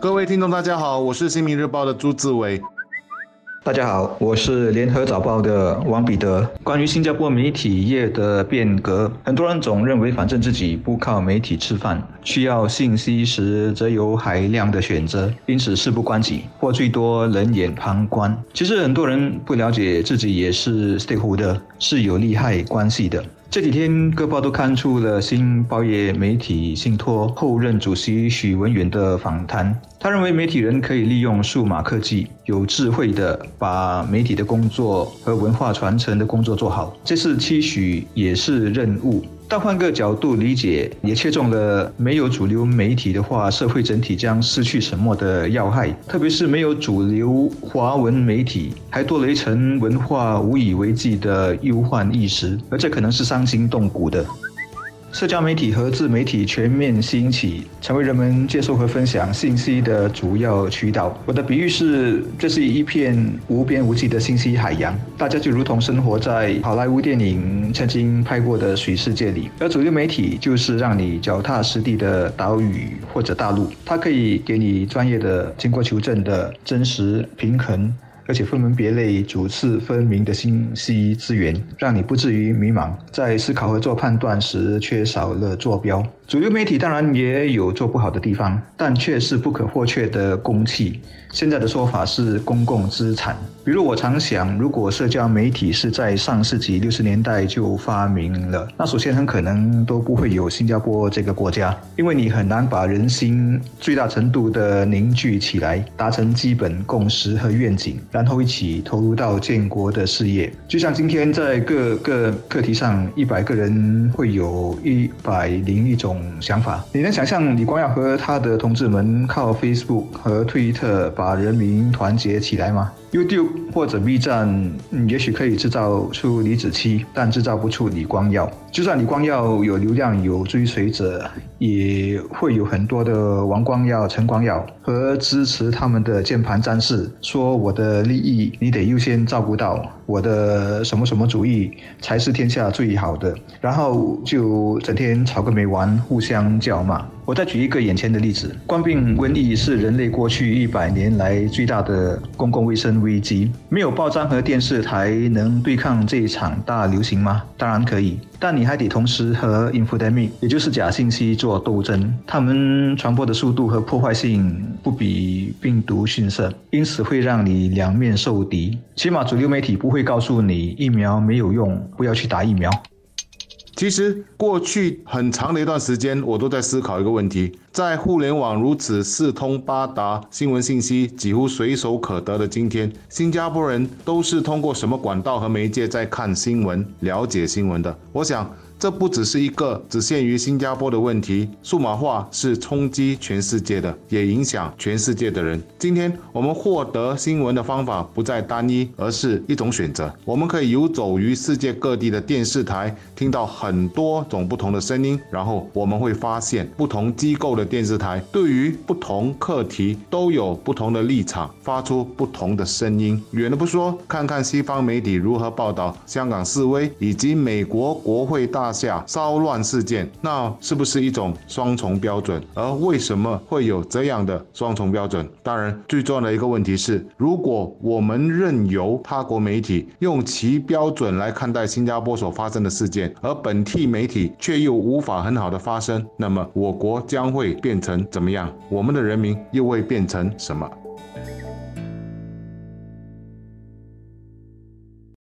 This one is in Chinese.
各位听众，大家好，我是新民日报的朱志伟。大家好，我是联合早报的王彼得。关于新加坡媒体业的变革，很多人总认为，反正自己不靠媒体吃饭，需要信息时则有海量的选择，因此事不关己，或最多冷眼旁观。其实很多人不了解自己也是 stakeholder，是有利害关系的。这几天各报都刊出了新报业媒体信托后任主席许文远的访谈。他认为媒体人可以利用数码科技，有智慧的把媒体的工作和文化传承的工作做好，这是期许，也是任务。但换个角度理解，也切中了没有主流媒体的话，社会整体将失去什么的要害。特别是没有主流华文媒体，还多了一层文化无以为继的忧患意识，而这可能是伤筋动骨的。社交媒体和自媒体全面兴起，成为人们接受和分享信息的主要渠道。我的比喻是，这是一片无边无际的信息海洋，大家就如同生活在好莱坞电影曾经拍过的水世界里，而主流媒体就是让你脚踏实地的岛屿或者大陆，它可以给你专业的、经过求证的真实、平衡。而且分门别类、主次分明的信息资源，让你不至于迷茫，在思考和做判断时缺少了坐标。主流媒体当然也有做不好的地方，但却是不可或缺的公器。现在的说法是公共资产。比如我常想，如果社交媒体是在上世纪六十年代就发明了，那首先很可能都不会有新加坡这个国家，因为你很难把人心最大程度的凝聚起来，达成基本共识和愿景，然后一起投入到建国的事业。就像今天在各个课题上，一百个人会有一百零一种。想法，你能想象李光耀和他的同志们靠 Facebook 和推特把人民团结起来吗？YouTube 或者 B 站，也许可以制造出李子柒，但制造不出李光耀。就算李光耀有流量、有追随者，也会有很多的王光耀、陈光耀和支持他们的键盘战士，说我的利益你得优先照顾到，我的什么什么主义才是天下最好的，然后就整天吵个没完，互相叫骂。我再举一个眼前的例子：冠病瘟疫是人类过去一百年来最大的公共卫生危机。没有报章和电视台能对抗这一场大流行吗？当然可以，但你还得同时和 infodemic，也就是假信息做斗争。它们传播的速度和破坏性不比病毒逊色，因此会让你两面受敌。起码主流媒体不会告诉你疫苗没有用，不要去打疫苗。其实，过去很长的一段时间，我都在思考一个问题：在互联网如此四通八达、新闻信息几乎随手可得的今天，新加坡人都是通过什么管道和媒介在看新闻、了解新闻的？我想。这不只是一个只限于新加坡的问题，数码化是冲击全世界的，也影响全世界的人。今天我们获得新闻的方法不再单一，而是一种选择。我们可以游走于世界各地的电视台，听到很多种不同的声音，然后我们会发现，不同机构的电视台对于不同课题都有不同的立场，发出不同的声音。远的不说，看看西方媒体如何报道香港示威，以及美国国会大。下骚乱事件，那是不是一种双重标准？而为什么会有这样的双重标准？当然，最重要的一个问题是，如果我们任由他国媒体用其标准来看待新加坡所发生的事件，而本地媒体却又无法很好的发声，那么我国将会变成怎么样？我们的人民又会变成什么？